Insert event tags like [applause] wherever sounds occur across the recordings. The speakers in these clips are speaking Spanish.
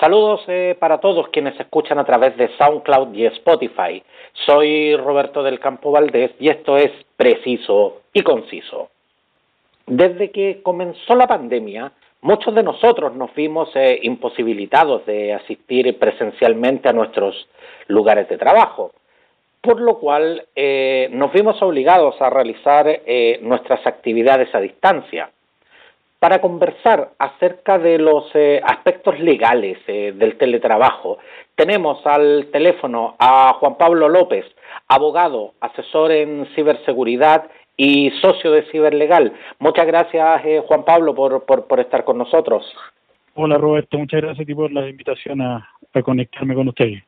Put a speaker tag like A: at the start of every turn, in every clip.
A: Saludos eh, para todos quienes escuchan a través de SoundCloud y Spotify. Soy Roberto del Campo Valdés y esto es Preciso y Conciso. Desde que comenzó la pandemia, muchos de nosotros nos vimos eh, imposibilitados de asistir presencialmente a nuestros lugares de trabajo, por lo cual eh, nos vimos obligados a realizar nuestras actividades a distancia para conversar acerca de los eh, aspectos legales eh, del teletrabajo. Tenemos al teléfono a Juan Pablo López, abogado, asesor en ciberseguridad y socio de Ciberlegal. Muchas gracias, eh, Juan Pablo, por, por, estar con nosotros.
B: Hola, Roberto. Muchas gracias por la invitación a, a conectarme con ustedes.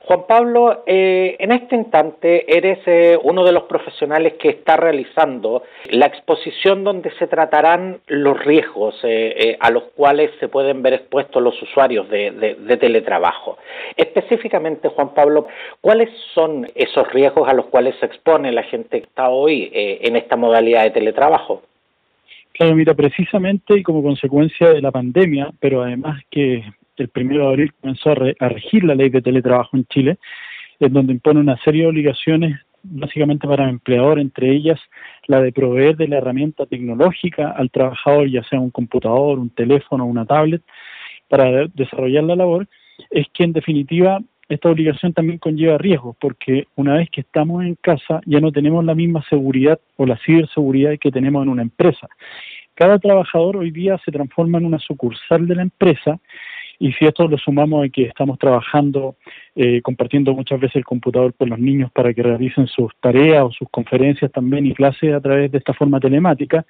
A: Juan Pablo, eh, en este instante eres eh, uno de los profesionales que está realizando la exposición donde se tratarán los riesgos eh, a los cuales se pueden ver expuestos los usuarios de, teletrabajo. Específicamente, Juan Pablo, ¿cuáles son esos riesgos a los cuales se expone la gente que está hoy en esta modalidad de teletrabajo?
B: Claro, mira, precisamente y como consecuencia de la pandemia, pero además que el primero de abril comenzó a, regir la ley de teletrabajo en Chile, en donde impone una serie de obligaciones básicamente para el empleador, entre ellas la de proveer de la herramienta tecnológica al trabajador, ya sea un computador, un teléfono, una tablet, para desarrollar la labor, es que en definitiva esta obligación también conlleva riesgos, porque una vez que estamos en casa ya no tenemos la misma seguridad o la ciberseguridad que tenemos en una empresa. Cada trabajador hoy día se transforma en una sucursal de la empresa y si esto lo sumamos a que estamos trabajando, eh, compartiendo muchas veces el computador con los niños para que realicen sus tareas o sus conferencias también y clases a través de esta forma telemática,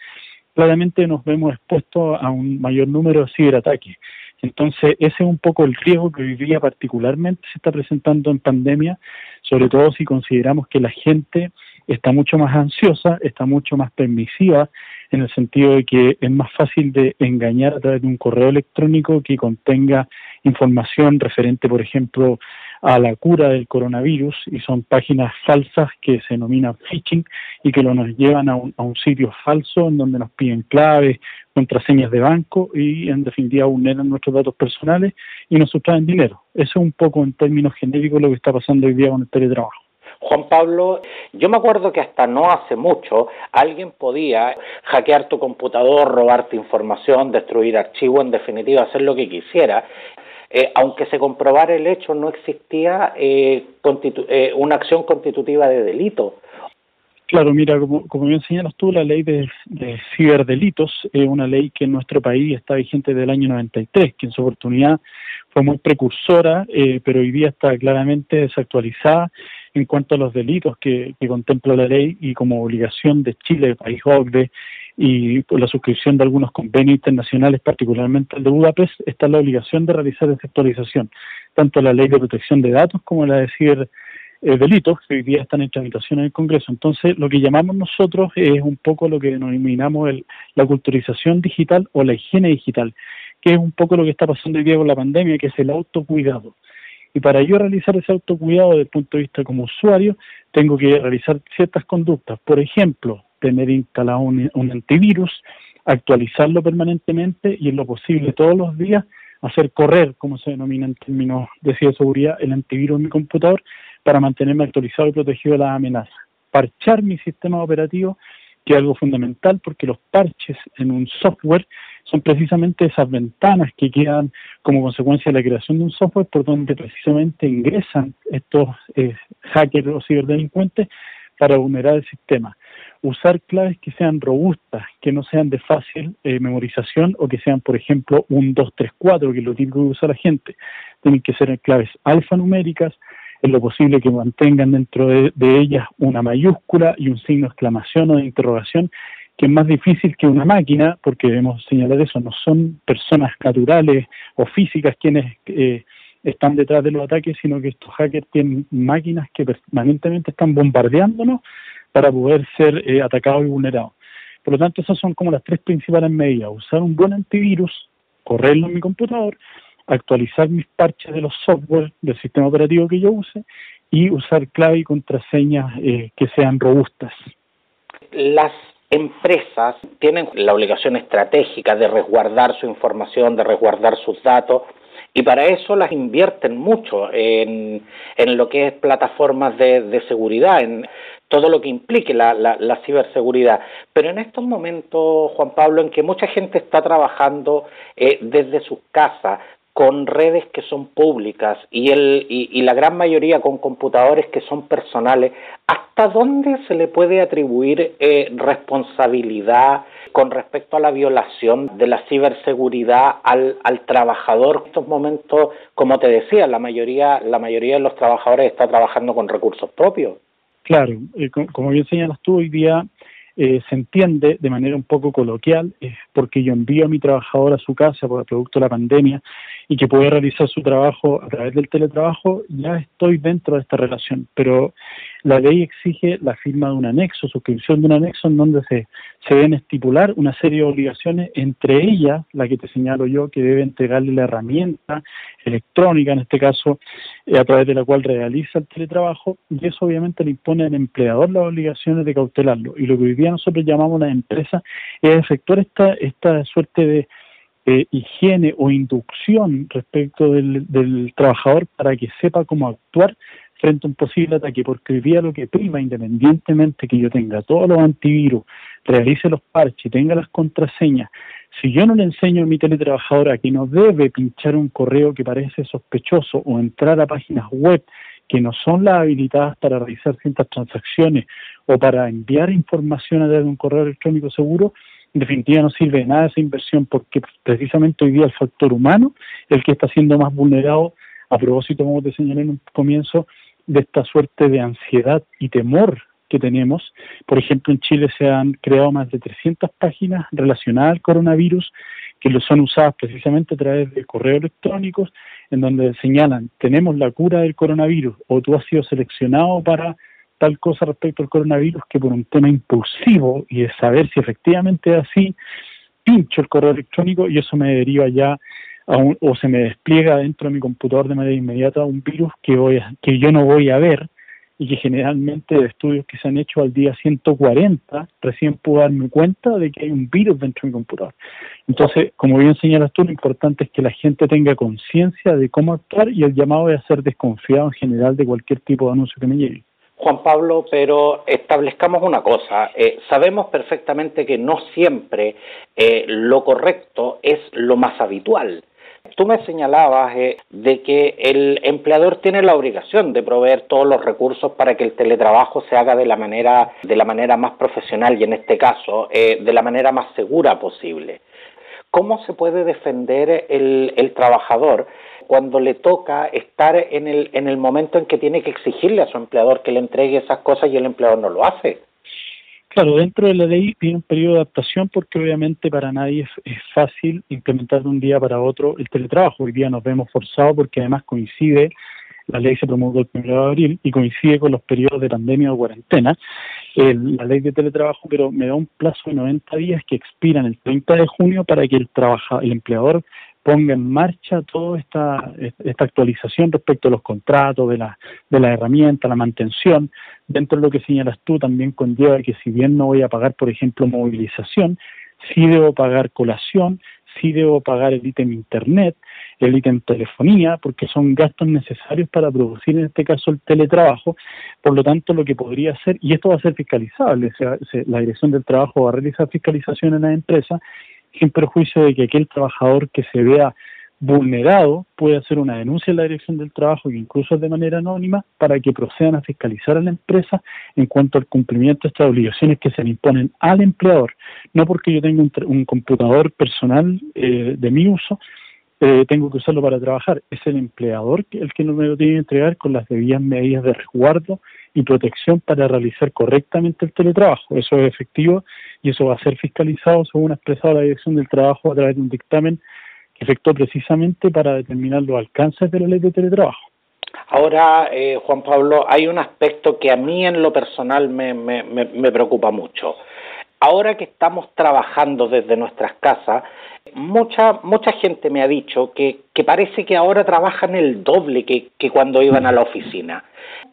B: claramente nos vemos expuestos a un mayor número de ciberataques. Entonces, ese es un poco el riesgo que hoy día particularmente se está presentando en pandemia, sobre todo si consideramos que la gente está mucho más ansiosa, está mucho más permisiva, en el sentido de que es más fácil de engañar a través de un correo electrónico que contenga información referente, por ejemplo, a la cura del coronavirus y son páginas falsas que se denominan phishing y que lo nos llevan a un, a un sitio falso en donde nos piden claves, contraseñas de banco y en definitiva vulneran nuestros datos personales y nos sustraen dinero. Eso es un poco en términos genéricos lo que está pasando hoy día con el teletrabajo.
A: Juan Pablo, yo me acuerdo que hasta no hace mucho alguien podía hackear tu computador, robarte información, destruir archivos, en definitiva hacer lo que quisiera. Eh, aunque se comprobara el hecho, no existía eh, eh, una acción constitutiva de delito.
B: Claro, mira, como, como bien señalas tú, la ley de, de, ciberdelitos es una ley que en nuestro país está vigente desde el año 93, que en su oportunidad fue muy precursora, pero hoy día está claramente desactualizada en cuanto a los delitos que, contempla la ley y como obligación de Chile, país OCDE, y por la suscripción de algunos convenios internacionales, particularmente el de Budapest, está la obligación de realizar esa actualización, tanto la ley de protección de datos como la de decir eh, delitos que hoy día están en tramitación en el Congreso. Entonces, lo que llamamos nosotros es un poco lo que denominamos el, la culturización digital o la higiene digital, que es un poco lo que está pasando hoy día con la pandemia, que es el autocuidado. Y para yo realizar ese autocuidado desde el punto de vista como usuario, tengo que realizar ciertas conductas. Por ejemplo, tener instalado un, antivirus, actualizarlo permanentemente y en lo posible todos los días hacer correr, como se denomina en términos de seguridad, el antivirus en mi computador para mantenerme actualizado y protegido de las amenazas. Parchar mi sistema operativo, que es algo fundamental porque los parches en un software son precisamente esas ventanas que quedan como consecuencia de la creación de un software por donde precisamente ingresan estos eh, hackers o ciberdelincuentes para vulnerar el sistema. Usar claves que sean robustas, que no sean de fácil eh, memorización o que sean, por ejemplo, un 2, 3, 4, que lo típico que usa la gente. Tienen que ser claves alfanuméricas, es lo posible que mantengan dentro de, de ellas una mayúscula y un signo de exclamación o de interrogación que es más difícil que una máquina, porque debemos señalar eso, no son personas naturales o físicas quienes eh, están detrás de los ataques, sino que estos hackers tienen máquinas que permanentemente están bombardeándonos para poder ser eh, atacados y vulnerados. Por lo tanto, esas son como las tres principales medidas. Usar un buen antivirus, correrlo en mi computador, actualizar mis parches de los software del sistema operativo que yo use y usar clave y contraseñas eh, que sean robustas.
A: Las empresas tienen la obligación estratégica de resguardar su información, de resguardar sus datos y para eso las invierten mucho en, en lo que es plataformas de, seguridad, en todo lo que implique la, la, ciberseguridad. Pero en estos momentos, Juan Pablo, en que mucha gente está trabajando eh, desde sus casas, con redes que son públicas y, el, y, la gran mayoría con computadores que son personales, ¿hasta dónde se le puede atribuir eh, responsabilidad con respecto a la violación de la ciberseguridad al, al trabajador? En estos momentos, como te decía, la mayoría, la mayoría de los trabajadores está trabajando con recursos propios.
B: Claro, eh, como bien señalas tú, hoy día eh, se entiende de manera un poco coloquial, porque yo envío a mi trabajador a su casa por el producto de la pandemia y que puede realizar su trabajo a través del teletrabajo, ya estoy dentro de esta relación. Pero la ley exige la firma de un anexo, suscripción de un anexo en donde se, se deben estipular una serie de obligaciones, entre ellas la que te señalo yo, que debe entregarle la herramienta electrónica, en este caso, eh, a través de la cual realiza el teletrabajo, y eso obviamente le impone al empleador las obligaciones de cautelarlo. Y lo que hoy día nosotros llamamos la empresa es efectuar esta, esta suerte de higiene o inducción respecto del, del trabajador para que sepa cómo actuar frente a un posible ataque, porque hoy día lo que prima, independientemente que yo tenga todos los antivirus, realice los parches, tenga las contraseñas, si yo no le enseño a mi teletrabajador a que no debe pinchar un correo que parece sospechoso o entrar a páginas web que no son las habilitadas para realizar ciertas transacciones o para enviar información a través de un correo electrónico seguro, en definitiva no sirve de nada esa inversión porque precisamente hoy día el factor humano es el que está siendo más vulnerado a propósito, como te señalé en un comienzo, de esta suerte de ansiedad y temor que tenemos. Por ejemplo, en Chile se han creado más de 300 páginas relacionadas al coronavirus que lo son usadas precisamente a través de correos electrónicos en donde señalan tenemos la cura del coronavirus o tú has sido seleccionado para tal cosa respecto al coronavirus que por un tema impulsivo y de saber si efectivamente es así, pincho el correo electrónico y eso me deriva ya a un, o se me despliega dentro de mi computador de manera inmediata un virus que, voy que yo no voy a ver y que generalmente de estudios que se han hecho al día 140 recién puedo darme cuenta de que hay un virus dentro de mi computador. Entonces, como bien señalas tú, lo importante es que la gente tenga conciencia de cómo actuar y el llamado es a ser desconfiado en general de cualquier tipo de anuncio que me llegue.
A: Juan Pablo, pero establezcamos una cosa. Eh, sabemos perfectamente que no siempre eh, lo correcto es lo más habitual. Tú me señalabas eh, de que el empleador tiene la obligación de proveer todos los recursos para que el teletrabajo se haga de la manera, de la manera más profesional y en este caso de la manera más segura posible. ¿Cómo se puede defender el, el trabajador cuando le toca estar en el, en el momento en que tiene que exigirle a su empleador que le entregue esas cosas y el empleador no lo hace.
B: Claro, dentro de la ley tiene un periodo de adaptación porque obviamente para nadie es, fácil implementar de un día para otro el teletrabajo. Hoy día nos vemos forzados porque además coincide, la ley se promulgó el 1 de abril y coincide con los periodos de pandemia o cuarentena, la ley de teletrabajo, pero me da un plazo de 90 días que expiran el 30 de junio para que el, trabaja, el empleador ponga en marcha toda esta, esta actualización respecto a los contratos, de la, de la herramienta, la mantención. Dentro de lo que señalas tú, también conlleva que si bien no voy a pagar, por ejemplo, movilización, sí debo pagar colación, sí debo pagar el ítem internet, el ítem telefonía, porque son gastos necesarios para producir en este caso el teletrabajo. Por lo tanto, lo que podría hacer, y esto va a ser fiscalizable, o sea, la Dirección del Trabajo va a realizar fiscalización en la empresa sin perjuicio de que aquel trabajador que se vea vulnerado puede hacer una denuncia en la Dirección del Trabajo, que incluso de manera anónima, para que procedan a fiscalizar a la empresa en cuanto al cumplimiento de estas obligaciones que se le imponen al empleador. No porque yo tenga un, computador personal eh, de mi uso, eh, tengo que usarlo para trabajar. Es el empleador el que no me lo tiene que entregar con las debidas medidas de resguardo y protección para realizar correctamente el teletrabajo. Eso es efectivo y eso va a ser fiscalizado según ha expresado la Dirección del Trabajo a través de un dictamen que efectuó precisamente para determinar los alcances de la ley de teletrabajo.
A: Ahora, eh, Juan Pablo, hay un aspecto que a mí en lo personal me, me, me preocupa mucho. Ahora que estamos trabajando desde nuestras casas, mucha, mucha gente me ha dicho que, que parece que ahora trabajan el doble que, que cuando iban a la oficina.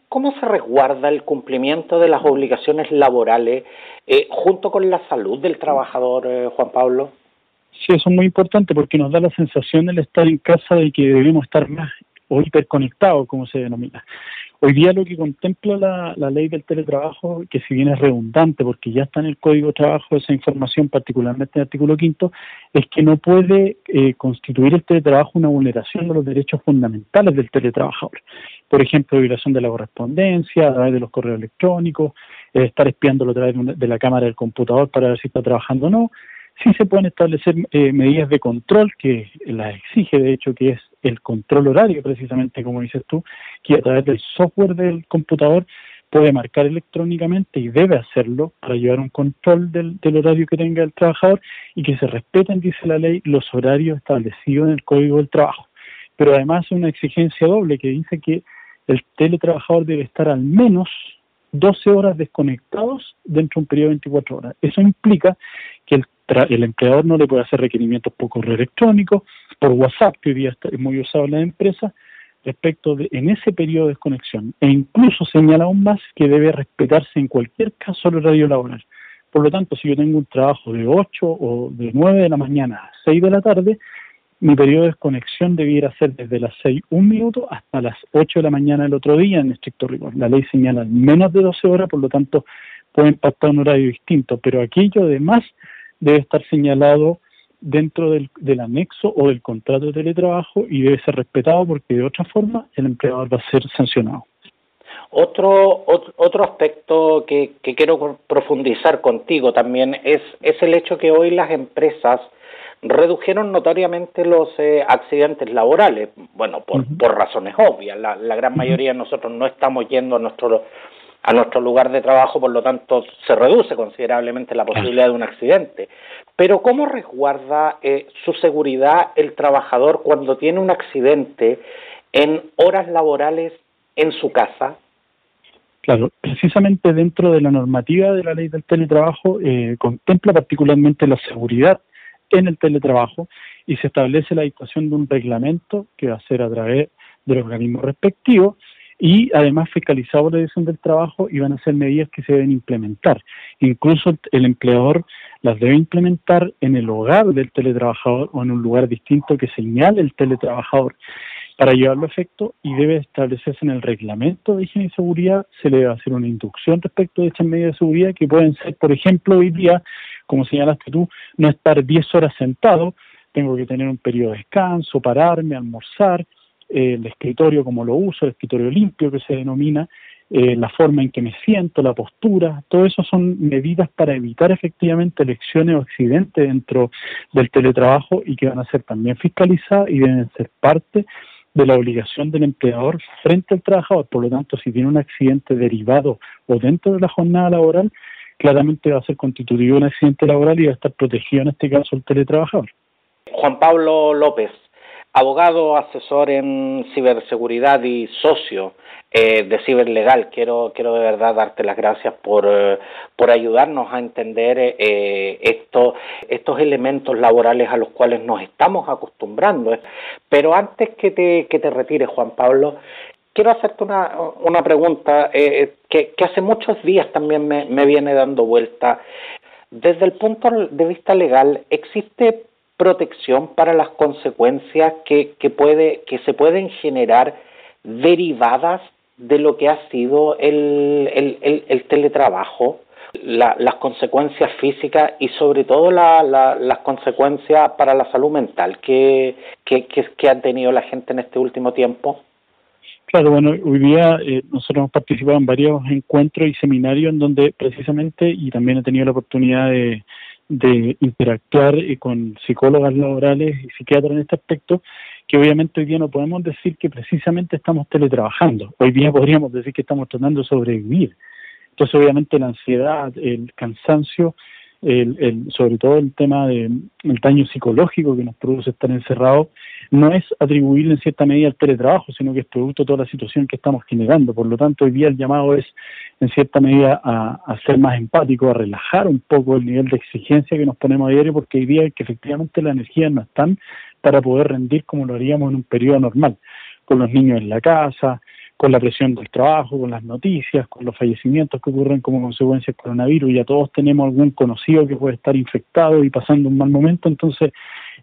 A: ¿Cómo se resguarda el cumplimiento de las obligaciones laborales eh, junto con la salud del trabajador, eh, Juan Pablo?
B: Sí, eso es muy importante porque nos da la sensación el estar en casa de que debemos estar más o hiperconectados, como se denomina. Hoy día lo que contempla la, ley del teletrabajo, que si bien es redundante porque ya está en el Código de Trabajo esa información, particularmente en el artículo quinto, es que no puede eh, constituir el teletrabajo una vulneración de los derechos fundamentales del teletrabajador. Por ejemplo, violación de la correspondencia a través de los correos electrónicos, eh, estar espiándolo a través de, la cámara del computador para ver si está trabajando o no, sí se pueden establecer eh, medidas de control que las exige, de hecho, que es el control horario, precisamente como dices tú, que a través del software del computador puede marcar electrónicamente y debe hacerlo para llevar un control del, horario que tenga el trabajador y que se respeten, dice la ley, los horarios establecidos en el Código del Trabajo. Pero además una exigencia doble que dice que el teletrabajador debe estar al menos 12 horas desconectados dentro de un periodo de 24 horas. Eso implica que el el empleador no le puede hacer requerimientos por correo electrónico, por WhatsApp, que hoy día es muy usado en la empresa, respecto de en ese periodo de desconexión. E incluso señala aún más que debe respetarse en cualquier caso el horario laboral. Por lo tanto, si yo tengo un trabajo de 8 o de 9 de la mañana a 6 de la tarde, mi periodo de desconexión debiera ser desde las 6 un minuto hasta las 8 de la mañana del otro día en estricto rigor. La ley señala menos de 12 horas, por lo tanto puede impactar un horario distinto, pero aquello además debe estar señalado dentro del, anexo o del contrato de teletrabajo y debe ser respetado porque de otra forma el empleador va a ser sancionado.
A: Otro, otro, aspecto que, quiero profundizar contigo también es, es el hecho que hoy las empresas redujeron notoriamente los eh, accidentes laborales, bueno, por, por razones obvias. La, la gran mayoría de nosotros no estamos yendo a nuestro a nuestro lugar de trabajo, por lo tanto, se reduce considerablemente la posibilidad de un accidente. Pero ¿cómo resguarda eh, su seguridad el trabajador cuando tiene un accidente en horas laborales en su casa?
B: Claro, precisamente dentro de la normativa de la ley del teletrabajo eh, contempla particularmente la seguridad en el teletrabajo y se establece la dictación de un reglamento que va a ser a través del organismo respectivo y además fiscalizado por la Dirección del Trabajo y van a ser medidas que se deben implementar. Incluso el empleador las debe implementar en el hogar del teletrabajador o en un lugar distinto que señale el teletrabajador. Para llevarlo a efecto y debe establecerse en el reglamento de higiene y seguridad, se le debe hacer una inducción respecto de estas medidas de seguridad que pueden ser, por ejemplo, hoy día, como señalaste tú, no estar 10 horas sentado, tengo que tener un periodo de descanso, pararme, almorzar, el escritorio como lo uso, el escritorio limpio que se denomina, eh, la forma en que me siento, la postura, todo eso son medidas para evitar efectivamente lesiones o accidentes dentro del teletrabajo y que van a ser también fiscalizadas y deben ser parte de la obligación del empleador frente al trabajador. Por lo tanto, si tiene un accidente derivado o dentro de la jornada laboral, claramente va a ser constitutivo un accidente laboral y va a estar protegido en este caso el teletrabajador.
A: Juan Pablo López, abogado, asesor en ciberseguridad y socio eh, de Ciberlegal. Quiero, quiero de verdad darte las gracias por, eh, por ayudarnos a entender eh, esto, estos elementos laborales a los cuales nos estamos acostumbrando. Pero antes que te, que te retires, Juan Pablo, quiero hacerte una, una pregunta que, que, hace muchos días también me, me viene dando vuelta. Desde el punto de vista legal, ¿existe protección para las consecuencias que, que, puede, que se pueden generar derivadas de lo que ha sido el, el, el, teletrabajo, las consecuencias físicas y sobre todo la, las consecuencias para la salud mental que, que, que, ha tenido la gente en este último tiempo.
B: Claro, bueno, hoy día eh, nosotros hemos participado en varios encuentros y seminarios en donde precisamente, y también he tenido la oportunidad de, de interactuar eh, con psicólogas laborales y psiquiatras en este aspecto, que obviamente hoy día no podemos decir que precisamente estamos teletrabajando. Hoy día [laughs] podríamos decir que estamos tratando de sobrevivir. Entonces, obviamente, la ansiedad, el cansancio, el, sobre todo el tema del daño psicológico que nos produce estar encerrados, no es atribuible en cierta medida al teletrabajo, sino que es producto de toda la situación que estamos generando. Por lo tanto, hoy día el llamado es, en cierta medida, a, ser más empático, a relajar un poco el nivel de exigencia que nos ponemos a diario, porque hoy día que efectivamente la energía no están para poder rendir como lo haríamos en un periodo normal, con los niños en la casa, con la presión del trabajo, con las noticias, con los fallecimientos que ocurren como consecuencia del coronavirus. Ya todos tenemos algún conocido que puede estar infectado y pasando un mal momento. Entonces,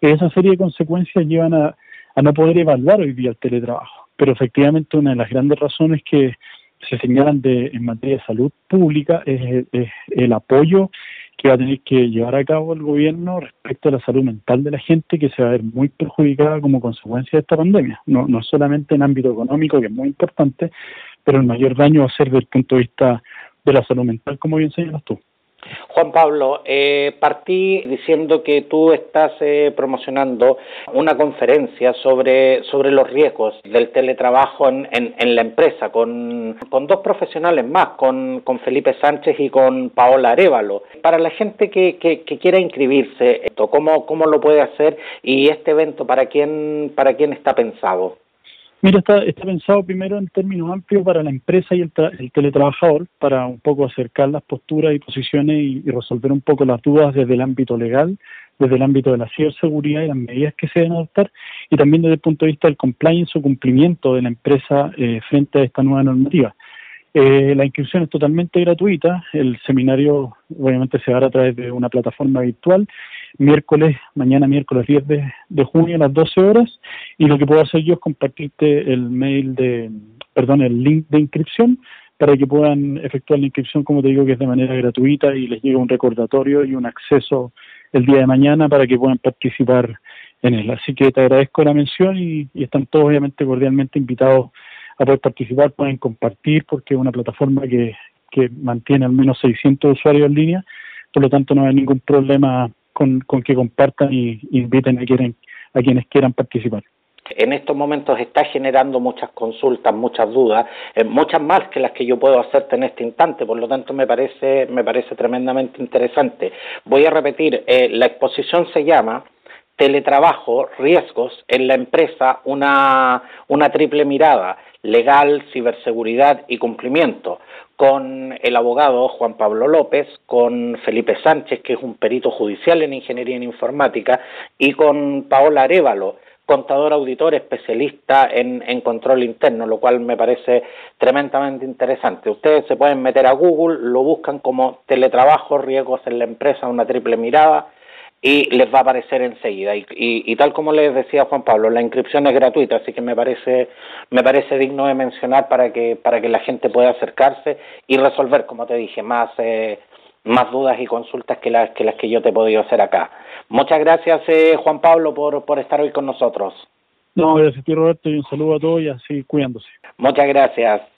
B: esa serie de consecuencias llevan a, a no poder evaluar hoy día el teletrabajo. Pero efectivamente una de las grandes razones que se señalan de, en materia de salud pública es, el apoyo que va a tener que llevar a cabo el gobierno respecto a la salud mental de la gente que se va a ver muy perjudicada como consecuencia de esta pandemia. No, no solamente en ámbito económico, que es muy importante, pero el mayor daño va a ser desde el punto de vista de la salud mental, como bien señalas tú.
A: Juan Pablo, eh, partí diciendo que tú estás eh, promocionando una conferencia sobre, sobre los riesgos del teletrabajo en, en, la empresa con, con, dos profesionales más, con, con, Felipe Sánchez y con Paola Arevalo. Para la gente que, que, que quiera inscribirse, esto, ¿cómo, ¿cómo lo puede hacer y este evento para quién, para quién está pensado?
B: Mira, está, está pensado primero en términos amplios para la empresa y el, teletrabajador, para un poco acercar las posturas y posiciones y, resolver un poco las dudas desde el ámbito legal, desde el ámbito de la ciberseguridad y las medidas que se deben adoptar, y también desde el punto de vista del compliance o cumplimiento de la empresa eh, frente a esta nueva normativa. Eh, la inscripción es totalmente gratuita, el seminario obviamente se hará a través de una plataforma virtual miércoles, mañana miércoles 10 de, junio a las 12 horas, y lo que puedo hacer yo es compartirte el mail de, perdón, el link de inscripción para que puedan efectuar la inscripción, como te digo, que es de manera gratuita y les llegue un recordatorio y un acceso el día de mañana para que puedan participar en él. Así que te agradezco la mención y, y están todos obviamente cordialmente invitados a poder participar, pueden compartir porque es una plataforma que, que mantiene al menos 600 usuarios en línea, por lo tanto no hay ningún problema con, que compartan y, inviten a, quieren, a quienes quieran participar.
A: En estos momentos está generando muchas consultas, muchas dudas, eh, muchas más que las que yo puedo hacerte en este instante, por lo tanto me parece, me parece tremendamente interesante. Voy a repetir, eh, la exposición se llama Teletrabajo, riesgos en la empresa, una, una triple mirada, legal, ciberseguridad y cumplimiento con el abogado Juan Pablo López, con Felipe Sánchez, que es un perito judicial en ingeniería en informática, y con Paola Arevalo, contador auditor especialista en, en, control interno, lo cual me parece tremendamente interesante. Ustedes se pueden meter a Google, lo buscan como teletrabajo, riesgos en la empresa, una triple mirada, y les va a aparecer enseguida. Y, y, tal como les decía Juan Pablo, la inscripción es gratuita, así que me parece, me parece digno de mencionar para que, para que la gente pueda acercarse y resolver, como te dije, más, eh, más dudas y consultas que las, que las que yo te he podido hacer acá. Muchas gracias, eh, Juan Pablo, por, por estar hoy con nosotros.
B: No, gracias a ti, Roberto, y un saludo a todos y así cuidándose.
A: Muchas gracias.